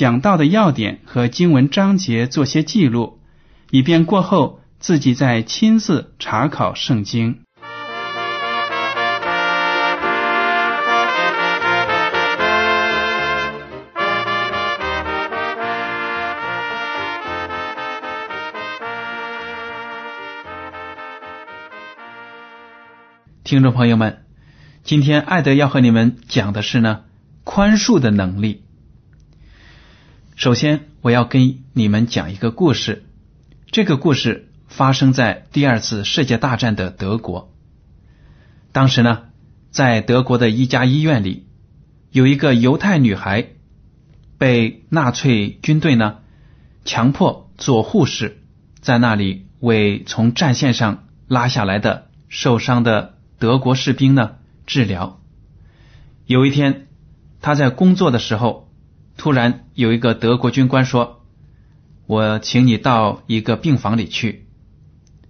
讲到的要点和经文章节做些记录，以便过后自己再亲自查考圣经。听众朋友们，今天艾德要和你们讲的是呢宽恕的能力。首先，我要跟你们讲一个故事。这个故事发生在第二次世界大战的德国。当时呢，在德国的一家医院里，有一个犹太女孩被纳粹军队呢强迫做护士，在那里为从战线上拉下来的受伤的。德国士兵呢治疗。有一天，他在工作的时候，突然有一个德国军官说：“我请你到一个病房里去。”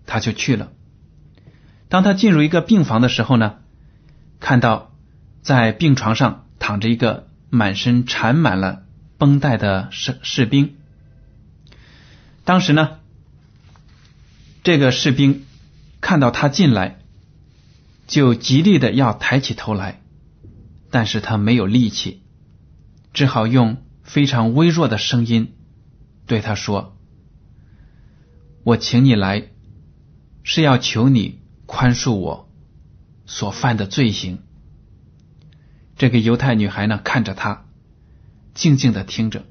他就去了。当他进入一个病房的时候呢，看到在病床上躺着一个满身缠满了绷带的士士兵。当时呢，这个士兵看到他进来。就极力的要抬起头来，但是他没有力气，只好用非常微弱的声音对他说：“我请你来，是要求你宽恕我所犯的罪行。”这个犹太女孩呢，看着他，静静的听着，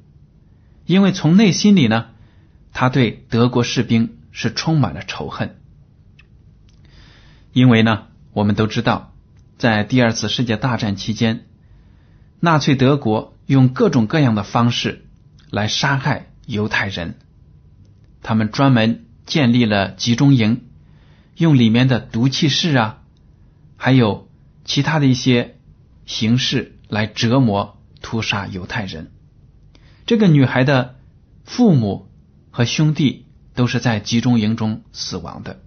因为从内心里呢，他对德国士兵是充满了仇恨，因为呢。我们都知道，在第二次世界大战期间，纳粹德国用各种各样的方式来杀害犹太人。他们专门建立了集中营，用里面的毒气室啊，还有其他的一些形式来折磨、屠杀犹太人。这个女孩的父母和兄弟都是在集中营中死亡的。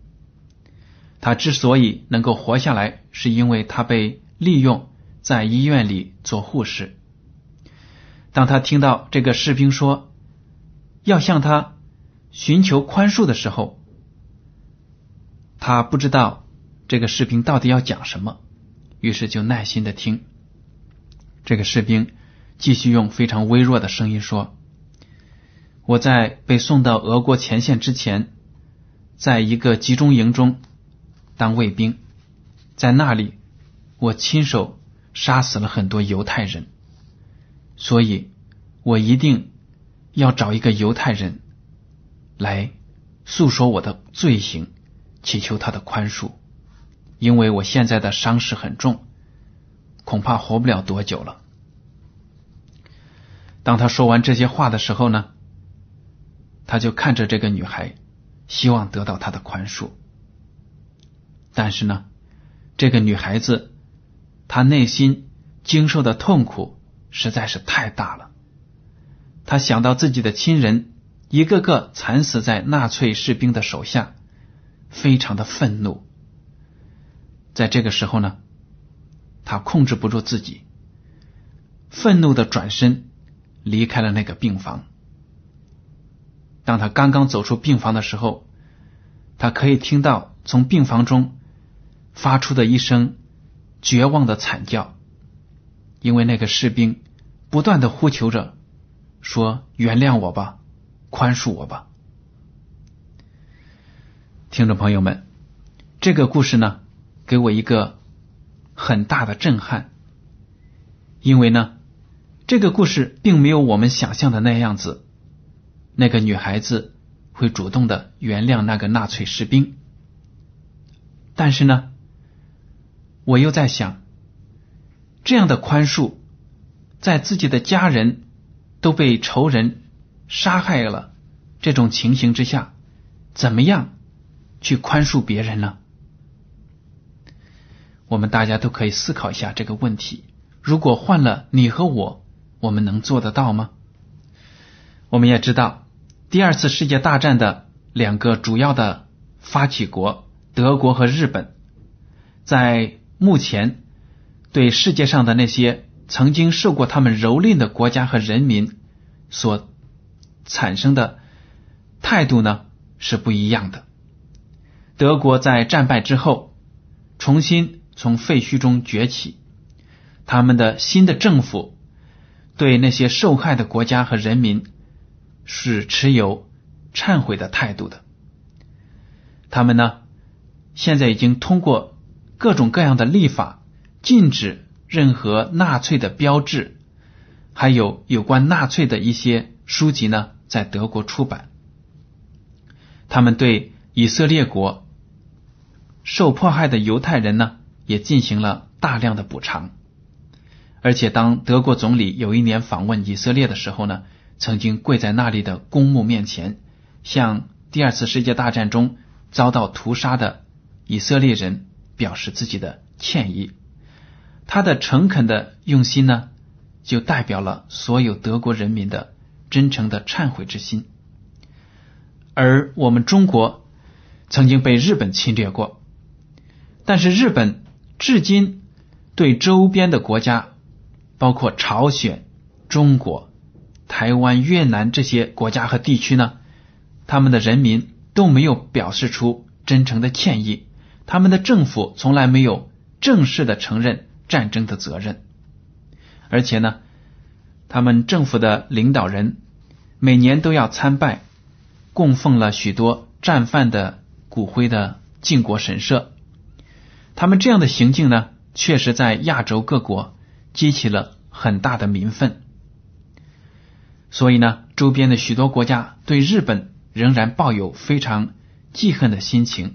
他之所以能够活下来，是因为他被利用在医院里做护士。当他听到这个士兵说要向他寻求宽恕的时候，他不知道这个士兵到底要讲什么，于是就耐心的听。这个士兵继续用非常微弱的声音说：“我在被送到俄国前线之前，在一个集中营中。”当卫兵，在那里，我亲手杀死了很多犹太人，所以我一定要找一个犹太人来诉说我的罪行，祈求他的宽恕，因为我现在的伤势很重，恐怕活不了多久了。当他说完这些话的时候呢，他就看着这个女孩，希望得到她的宽恕。但是呢，这个女孩子他内心经受的痛苦实在是太大了。他想到自己的亲人一个个惨死在纳粹士兵的手下，非常的愤怒。在这个时候呢，他控制不住自己，愤怒的转身离开了那个病房。当他刚刚走出病房的时候，他可以听到从病房中。发出的一声绝望的惨叫，因为那个士兵不断的呼求着说：“原谅我吧，宽恕我吧。”听众朋友们，这个故事呢，给我一个很大的震撼，因为呢，这个故事并没有我们想象的那样子，那个女孩子会主动的原谅那个纳粹士兵。但是呢，我又在想，这样的宽恕，在自己的家人都被仇人杀害了这种情形之下，怎么样？去宽恕别人呢？我们大家都可以思考一下这个问题。如果换了你和我，我们能做得到吗？我们也知道，第二次世界大战的两个主要的发起国德国和日本，在目前对世界上的那些曾经受过他们蹂躏的国家和人民所产生的态度呢，是不一样的。德国在战败之后，重新从废墟中崛起。他们的新的政府对那些受害的国家和人民是持有忏悔的态度的。他们呢，现在已经通过各种各样的立法，禁止任何纳粹的标志，还有有关纳粹的一些书籍呢，在德国出版。他们对以色列国。受迫害的犹太人呢，也进行了大量的补偿，而且当德国总理有一年访问以色列的时候呢，曾经跪在那里的公墓面前，向第二次世界大战中遭到屠杀的以色列人表示自己的歉意。他的诚恳的用心呢，就代表了所有德国人民的真诚的忏悔之心。而我们中国曾经被日本侵略过。但是日本至今对周边的国家，包括朝鲜、中国、台湾、越南这些国家和地区呢，他们的人民都没有表示出真诚的歉意，他们的政府从来没有正式的承认战争的责任，而且呢，他们政府的领导人每年都要参拜供奉了许多战犯的骨灰的靖国神社。他们这样的行径呢，确实在亚洲各国激起了很大的民愤，所以呢，周边的许多国家对日本仍然抱有非常记恨的心情，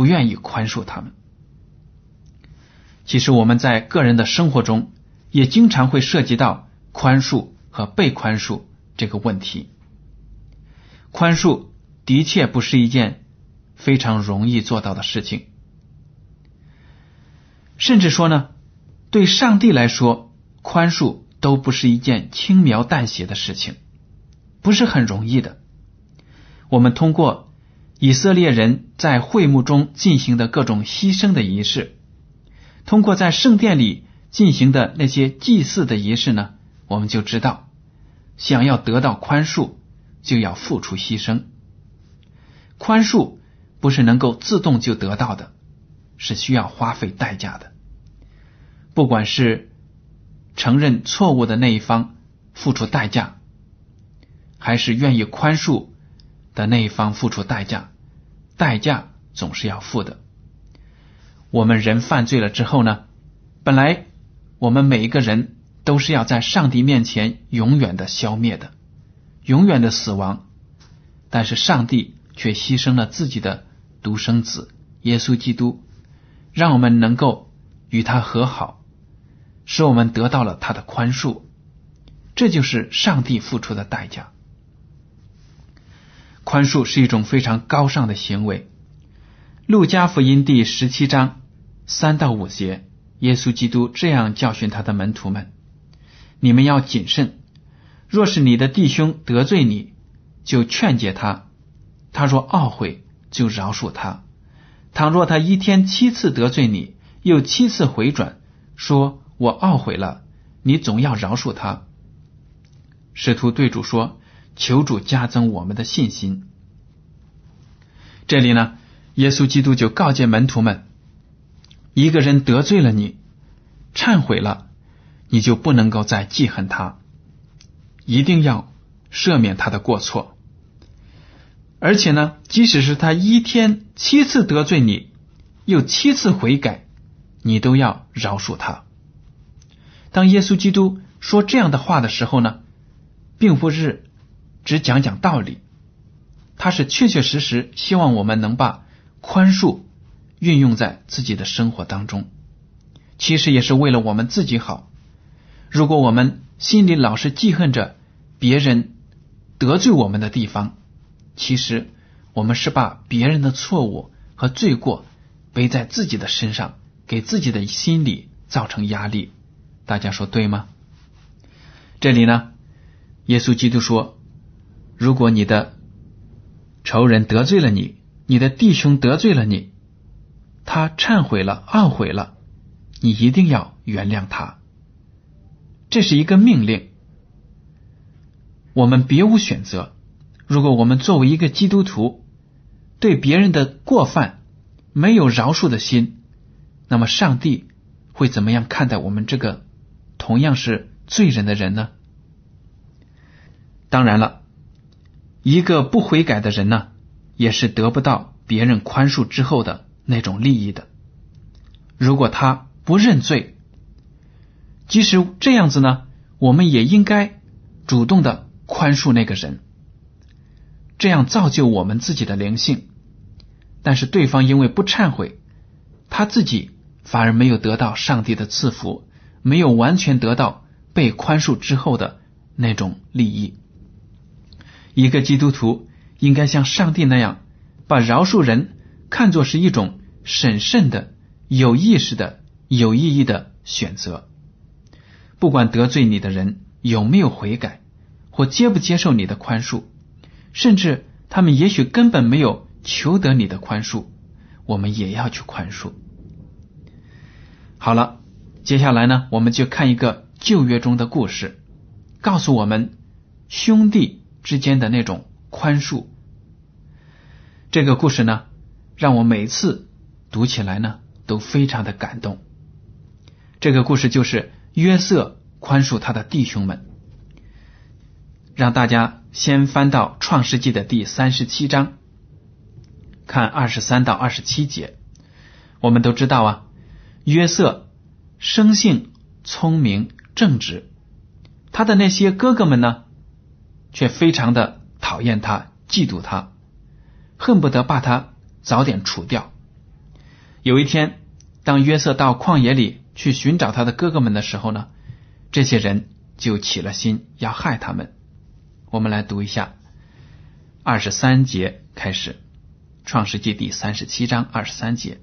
不愿意宽恕他们。其实我们在个人的生活中也经常会涉及到宽恕和被宽恕这个问题。宽恕的确不是一件非常容易做到的事情。甚至说呢，对上帝来说，宽恕都不是一件轻描淡写的事情，不是很容易的。我们通过以色列人在会幕中进行的各种牺牲的仪式，通过在圣殿里进行的那些祭祀的仪式呢，我们就知道，想要得到宽恕，就要付出牺牲。宽恕不是能够自动就得到的。是需要花费代价的，不管是承认错误的那一方付出代价，还是愿意宽恕的那一方付出代价，代价总是要付的。我们人犯罪了之后呢，本来我们每一个人都是要在上帝面前永远的消灭的，永远的死亡，但是上帝却牺牲了自己的独生子耶稣基督。让我们能够与他和好，使我们得到了他的宽恕，这就是上帝付出的代价。宽恕是一种非常高尚的行为。路加福音第十七章三到五节，耶稣基督这样教训他的门徒们：“你们要谨慎，若是你的弟兄得罪你，就劝解他；他若懊悔，就饶恕他。”倘若他一天七次得罪你，又七次回转，说我懊悔了，你总要饶恕他。使徒对主说：“求主加增我们的信心。”这里呢，耶稣基督就告诫门徒们：一个人得罪了你，忏悔了，你就不能够再记恨他，一定要赦免他的过错。而且呢，即使是他一天七次得罪你，又七次悔改，你都要饶恕他。当耶稣基督说这样的话的时候呢，并不是只讲讲道理，他是确确实实希望我们能把宽恕运用在自己的生活当中。其实也是为了我们自己好。如果我们心里老是记恨着别人得罪我们的地方，其实，我们是把别人的错误和罪过背在自己的身上，给自己的心理造成压力。大家说对吗？这里呢，耶稣基督说：“如果你的仇人得罪了你，你的弟兄得罪了你，他忏悔了、懊悔了，你一定要原谅他。这是一个命令，我们别无选择。”如果我们作为一个基督徒，对别人的过犯没有饶恕的心，那么上帝会怎么样看待我们这个同样是罪人的人呢？当然了，一个不悔改的人呢，也是得不到别人宽恕之后的那种利益的。如果他不认罪，即使这样子呢，我们也应该主动的宽恕那个人。这样造就我们自己的灵性，但是对方因为不忏悔，他自己反而没有得到上帝的赐福，没有完全得到被宽恕之后的那种利益。一个基督徒应该像上帝那样，把饶恕人看作是一种审慎的、有意识的、有意义的选择。不管得罪你的人有没有悔改，或接不接受你的宽恕。甚至他们也许根本没有求得你的宽恕，我们也要去宽恕。好了，接下来呢，我们就看一个旧约中的故事，告诉我们兄弟之间的那种宽恕。这个故事呢，让我每次读起来呢都非常的感动。这个故事就是约瑟宽恕他的弟兄们，让大家。先翻到《创世纪》的第三十七章，看二十三到二十七节。我们都知道啊，约瑟生性聪明正直，他的那些哥哥们呢，却非常的讨厌他，嫉妒他，恨不得把他早点除掉。有一天，当约瑟到旷野里去寻找他的哥哥们的时候呢，这些人就起了心要害他们。我们来读一下二十三节开始，《创世纪》第三十七章二十三节。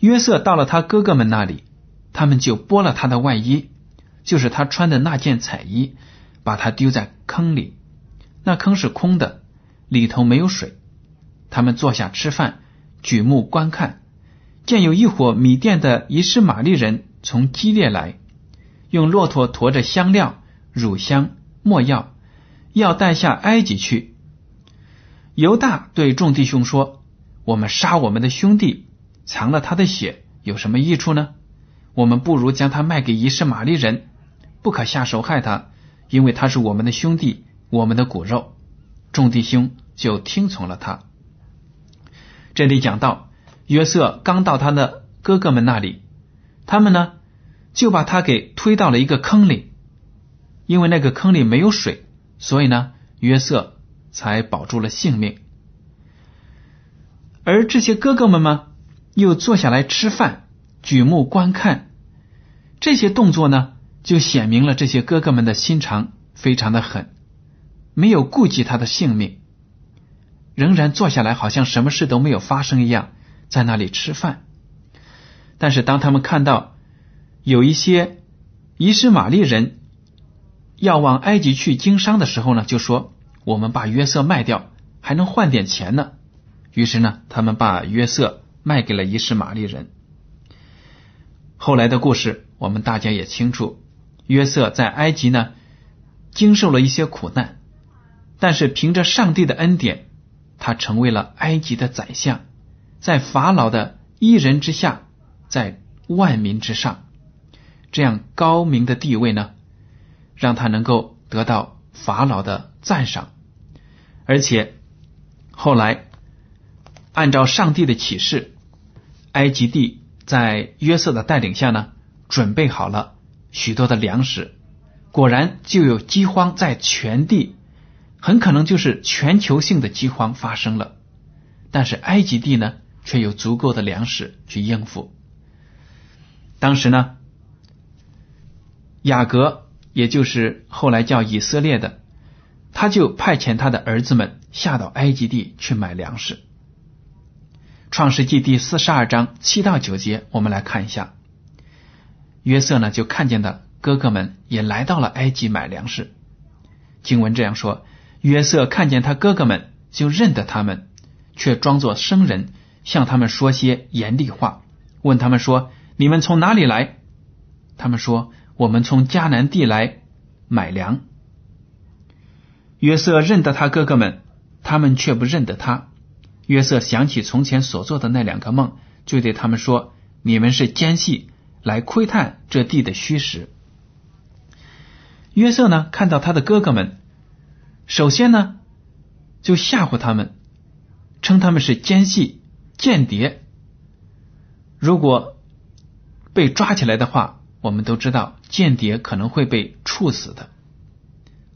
约瑟到了他哥哥们那里，他们就剥了他的外衣，就是他穿的那件彩衣，把他丢在坑里。那坑是空的，里头没有水。他们坐下吃饭，举目观看，见有一伙米店的遗失玛丽人从基列来，用骆驼驮着香料、乳香、没药。要带下埃及去。犹大对众弟兄说：“我们杀我们的兄弟，藏了他的血，有什么益处呢？我们不如将他卖给遗失玛利人，不可下手害他，因为他是我们的兄弟，我们的骨肉。”众弟兄就听从了他。这里讲到约瑟刚到他的哥哥们那里，他们呢就把他给推到了一个坑里，因为那个坑里没有水。所以呢，约瑟才保住了性命。而这些哥哥们呢，又坐下来吃饭，举目观看，这些动作呢，就显明了这些哥哥们的心肠非常的狠，没有顾及他的性命，仍然坐下来，好像什么事都没有发生一样，在那里吃饭。但是当他们看到有一些遗失玛丽人。要往埃及去经商的时候呢，就说我们把约瑟卖掉，还能换点钱呢。于是呢，他们把约瑟卖给了伊什玛利人。后来的故事我们大家也清楚，约瑟在埃及呢经受了一些苦难，但是凭着上帝的恩典，他成为了埃及的宰相，在法老的一人之下，在万民之上，这样高明的地位呢。让他能够得到法老的赞赏，而且后来按照上帝的启示，埃及地在约瑟的带领下呢，准备好了许多的粮食，果然就有饥荒在全地，很可能就是全球性的饥荒发生了。但是埃及地呢，却有足够的粮食去应付。当时呢，雅各，也就是后来叫以色列的，他就派遣他的儿子们下到埃及地去买粮食。创世纪第四十二章七到九节，我们来看一下。约瑟呢，就看见的哥哥们也来到了埃及买粮食。经文这样说：约瑟看见他哥哥们，就认得他们，却装作生人，向他们说些严厉话，问他们说。你们从哪里来？他们说：“我们从迦南地来买粮。”约瑟认得他哥哥们，他们却不认得他。约瑟想起从前所做的那两个梦，就对他们说：“你们是奸细，来窥探这地的虚实。”约瑟呢，看到他的哥哥们，首先呢，就吓唬他们，称他们是奸细、间谍。如果被抓起来的话，我们都知道间谍可能会被处死的，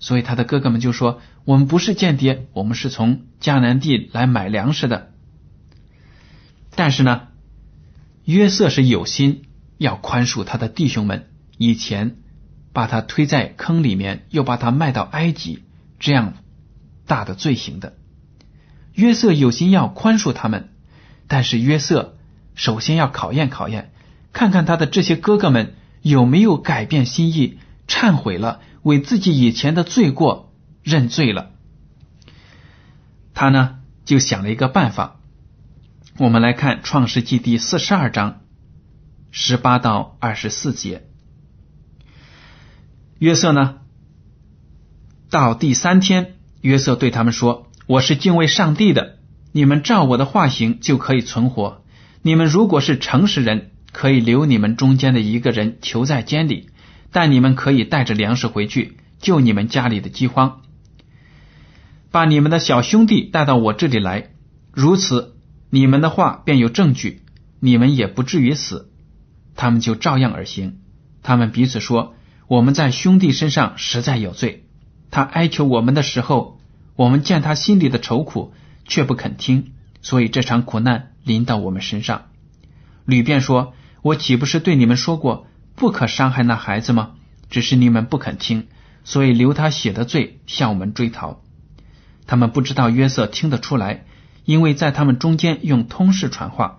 所以他的哥哥们就说：“我们不是间谍，我们是从迦南地来买粮食的。”但是呢，约瑟是有心要宽恕他的弟兄们以前把他推在坑里面，又把他卖到埃及这样大的罪行的。约瑟有心要宽恕他们，但是约瑟首先要考验考验。看看他的这些哥哥们有没有改变心意、忏悔了，为自己以前的罪过认罪了。他呢就想了一个办法。我们来看《创世纪》第四十二章十八到二十四节。约瑟呢，到第三天，约瑟对他们说：“我是敬畏上帝的，你们照我的话行就可以存活。你们如果是诚实人。”可以留你们中间的一个人囚在监里，但你们可以带着粮食回去救你们家里的饥荒。把你们的小兄弟带到我这里来，如此你们的话便有证据，你们也不至于死。他们就照样而行。他们彼此说：“我们在兄弟身上实在有罪。他哀求我们的时候，我们见他心里的愁苦，却不肯听，所以这场苦难临到我们身上。”吕便说。我岂不是对你们说过不可伤害那孩子吗？只是你们不肯听，所以留他血的罪向我们追讨。他们不知道约瑟听得出来，因为在他们中间用通事传话。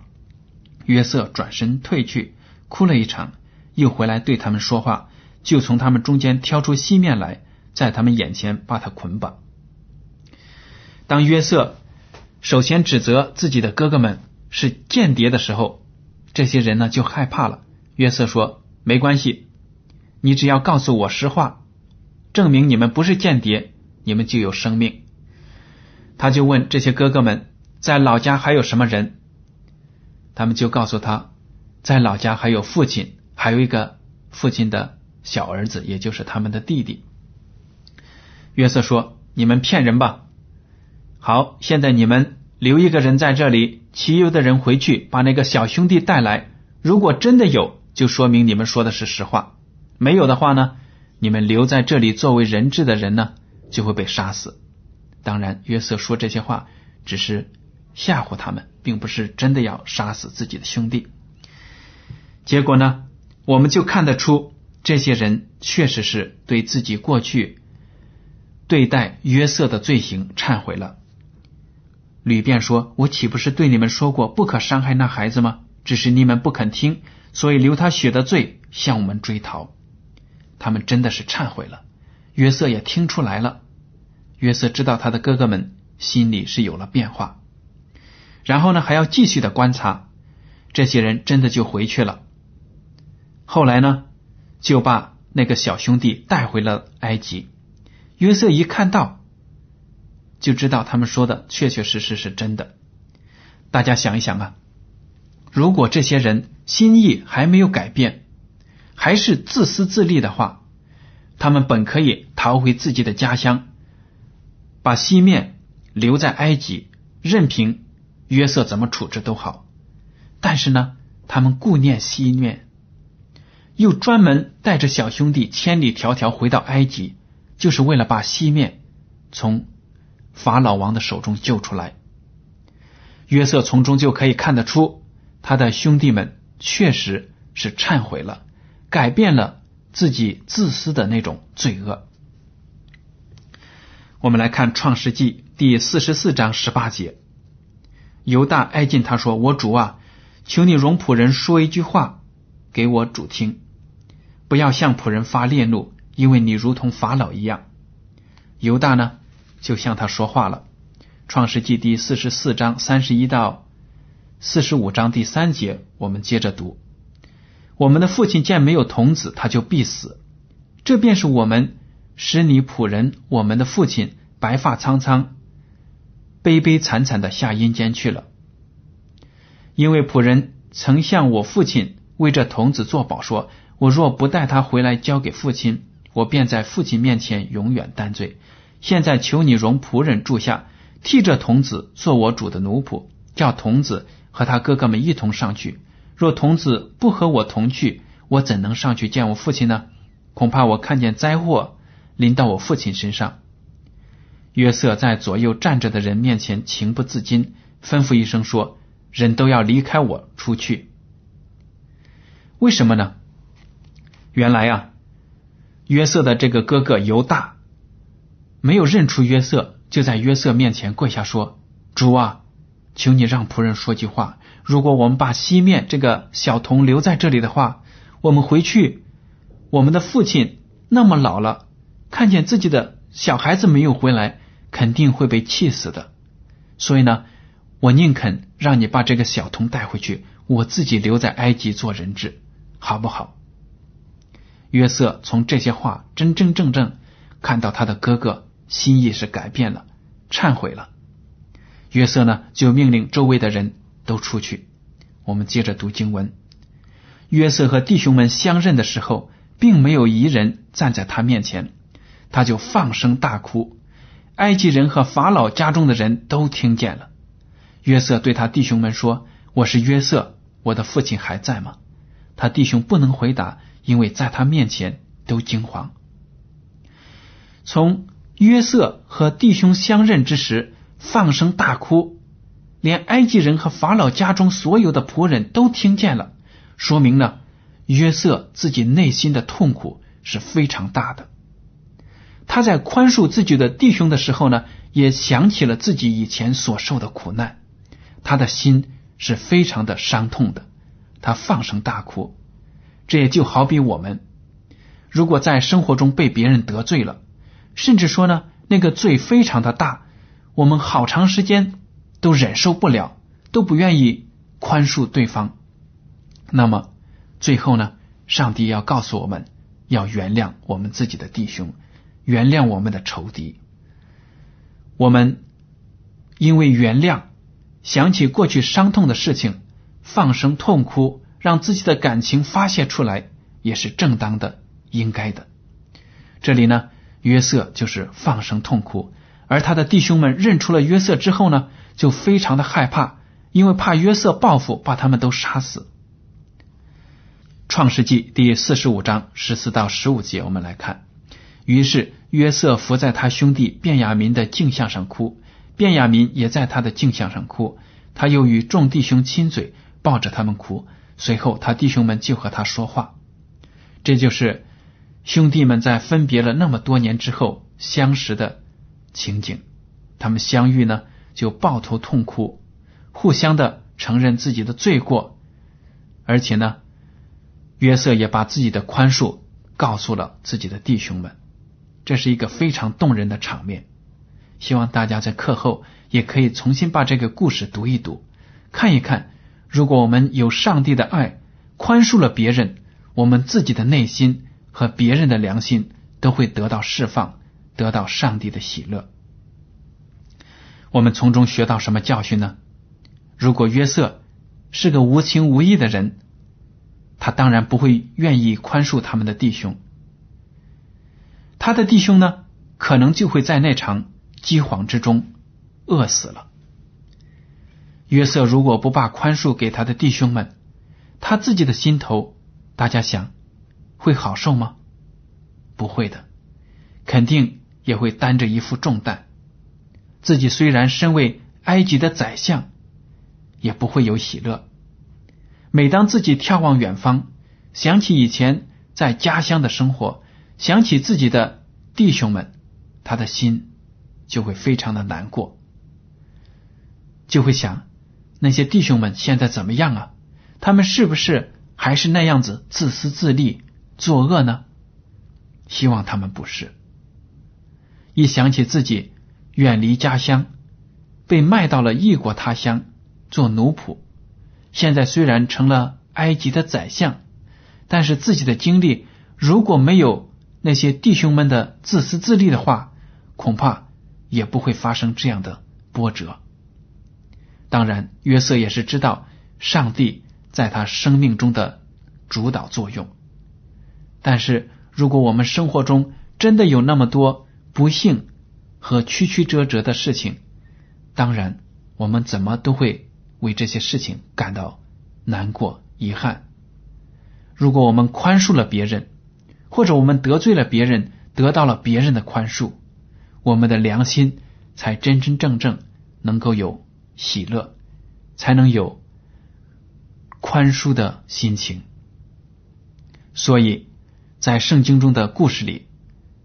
约瑟转身退去，哭了一场，又回来对他们说话，就从他们中间挑出西面来，在他们眼前把他捆绑。当约瑟首先指责自己的哥哥们是间谍的时候。这些人呢就害怕了。约瑟说：“没关系，你只要告诉我实话，证明你们不是间谍，你们就有生命。”他就问这些哥哥们在老家还有什么人，他们就告诉他，在老家还有父亲，还有一个父亲的小儿子，也就是他们的弟弟。约瑟说：“你们骗人吧！好，现在你们。”留一个人在这里，其余的人回去把那个小兄弟带来。如果真的有，就说明你们说的是实话；没有的话呢，你们留在这里作为人质的人呢，就会被杀死。当然，约瑟说这些话只是吓唬他们，并不是真的要杀死自己的兄弟。结果呢，我们就看得出，这些人确实是对自己过去对待约瑟的罪行忏悔了。吕便说：“我岂不是对你们说过不可伤害那孩子吗？只是你们不肯听，所以流他血的罪向我们追讨。他们真的是忏悔了。约瑟也听出来了。约瑟知道他的哥哥们心里是有了变化。然后呢，还要继续的观察。这些人真的就回去了。后来呢，就把那个小兄弟带回了埃及。约瑟一看到。”就知道他们说的确确实实是真的。大家想一想啊，如果这些人心意还没有改变，还是自私自利的话，他们本可以逃回自己的家乡，把西面留在埃及，任凭约瑟怎么处置都好。但是呢，他们顾念西面，又专门带着小兄弟千里迢迢回到埃及，就是为了把西面从法老王的手中救出来。约瑟从中就可以看得出，他的兄弟们确实是忏悔了，改变了自己自私的那种罪恶。我们来看《创世纪》第四十四章十八节，犹大挨近他说：“我主啊，求你容仆人说一句话给我主听，不要向仆人发烈怒，因为你如同法老一样。”犹大呢，就向他说话了。创世纪第四十四章三十一到四十五章第三节，我们接着读：我们的父亲见没有童子，他就必死。这便是我们使你仆人我们的父亲白发苍苍、悲悲惨惨的下阴间去了。因为仆人曾向我父亲为这童子作保，说：我若不带他回来交给父亲，我便在父亲面前永远担罪。现在求你容仆人住下。替这童子做我主的奴仆，叫童子和他哥哥们一同上去。若童子不和我同去，我怎能上去见我父亲呢？恐怕我看见灾祸临到我父亲身上。约瑟在左右站着的人面前情不自禁，吩咐一声说：“人都要离开我出去。”为什么呢？原来啊，约瑟的这个哥哥犹大没有认出约瑟。就在约瑟面前跪下说：“主啊，求你让仆人说句话。如果我们把西面这个小童留在这里的话，我们回去，我们的父亲那么老了，看见自己的小孩子没有回来，肯定会被气死的。所以呢，我宁肯让你把这个小童带回去，我自己留在埃及做人质，好不好？”约瑟从这些话真真正正看到他的哥哥。心意是改变了，忏悔了。约瑟呢，就命令周围的人都出去。我们接着读经文。约瑟和弟兄们相认的时候，并没有一人站在他面前，他就放声大哭。埃及人和法老家中的人都听见了。约瑟对他弟兄们说：“我是约瑟，我的父亲还在吗？”他弟兄不能回答，因为在他面前都惊慌。从约瑟和弟兄相认之时，放声大哭，连埃及人和法老家中所有的仆人都听见了，说明了约瑟自己内心的痛苦是非常大的。他在宽恕自己的弟兄的时候呢，也想起了自己以前所受的苦难，他的心是非常的伤痛的，他放声大哭。这也就好比我们，如果在生活中被别人得罪了。甚至说呢，那个罪非常的大，我们好长时间都忍受不了，都不愿意宽恕对方。那么最后呢，上帝要告诉我们要原谅我们自己的弟兄，原谅我们的仇敌。我们因为原谅，想起过去伤痛的事情，放声痛哭，让自己的感情发泄出来，也是正当的、应该的。这里呢。约瑟就是放声痛哭，而他的弟兄们认出了约瑟之后呢，就非常的害怕，因为怕约瑟报复把他们都杀死。创世纪第四十五章十四到十五节，我们来看。于是约瑟伏在他兄弟卞雅民的镜像上哭，卞雅民也在他的镜像上哭，他又与众弟兄亲嘴，抱着他们哭。随后他弟兄们就和他说话，这就是。兄弟们在分别了那么多年之后相识的情景，他们相遇呢就抱头痛哭，互相的承认自己的罪过，而且呢，约瑟也把自己的宽恕告诉了自己的弟兄们，这是一个非常动人的场面。希望大家在课后也可以重新把这个故事读一读，看一看，如果我们有上帝的爱，宽恕了别人，我们自己的内心。和别人的良心都会得到释放，得到上帝的喜乐。我们从中学到什么教训呢？如果约瑟是个无情无义的人，他当然不会愿意宽恕他们的弟兄。他的弟兄呢，可能就会在那场饥荒之中饿死了。约瑟如果不把宽恕给他的弟兄们，他自己的心头，大家想会好受吗？不会的，肯定也会担着一副重担。自己虽然身为埃及的宰相，也不会有喜乐。每当自己眺望远方，想起以前在家乡的生活，想起自己的弟兄们，他的心就会非常的难过，就会想。那些弟兄们现在怎么样啊？他们是不是还是那样子自私自利、作恶呢？希望他们不是。一想起自己远离家乡，被卖到了异国他乡做奴仆，现在虽然成了埃及的宰相，但是自己的经历如果没有那些弟兄们的自私自利的话，恐怕也不会发生这样的波折。当然，约瑟也是知道上帝在他生命中的主导作用。但是，如果我们生活中真的有那么多不幸和曲曲折折的事情，当然，我们怎么都会为这些事情感到难过、遗憾。如果我们宽恕了别人，或者我们得罪了别人，得到了别人的宽恕，我们的良心才真真正正能够有。喜乐，才能有宽恕的心情。所以在圣经中的故事里，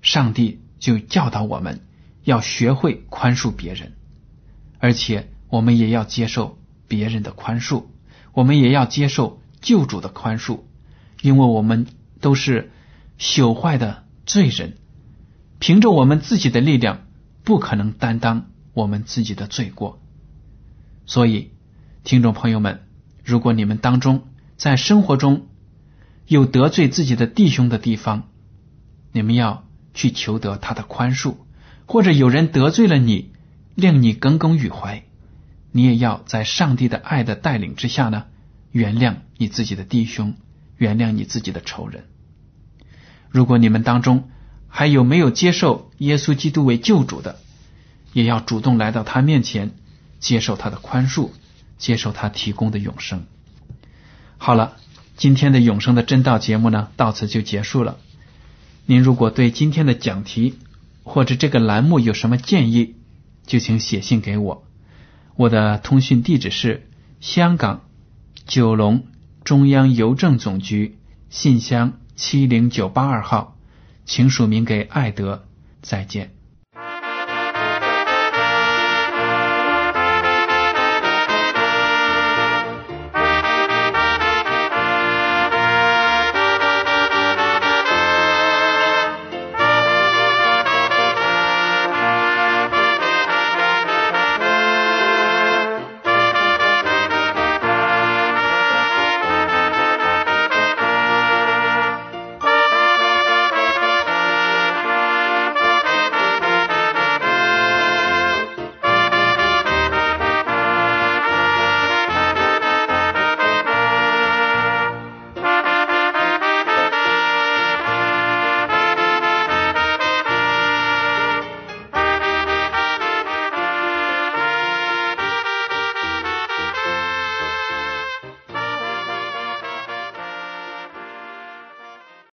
上帝就教导我们要学会宽恕别人，而且我们也要接受别人的宽恕，我们也要接受救主的宽恕，因为我们都是朽坏的罪人，凭着我们自己的力量，不可能担当我们自己的罪过。所以，听众朋友们，如果你们当中在生活中有得罪自己的弟兄的地方，你们要去求得他的宽恕；或者有人得罪了你，令你耿耿于怀，你也要在上帝的爱的带领之下呢，原谅你自己的弟兄，原谅你自己的仇人。如果你们当中还有没有接受耶稣基督为救主的，也要主动来到他面前。接受他的宽恕，接受他提供的永生。好了，今天的永生的真道节目呢，到此就结束了。您如果对今天的讲题或者这个栏目有什么建议，就请写信给我。我的通讯地址是香港九龙中央邮政总局信箱七零九八二号，请署名给爱德。再见。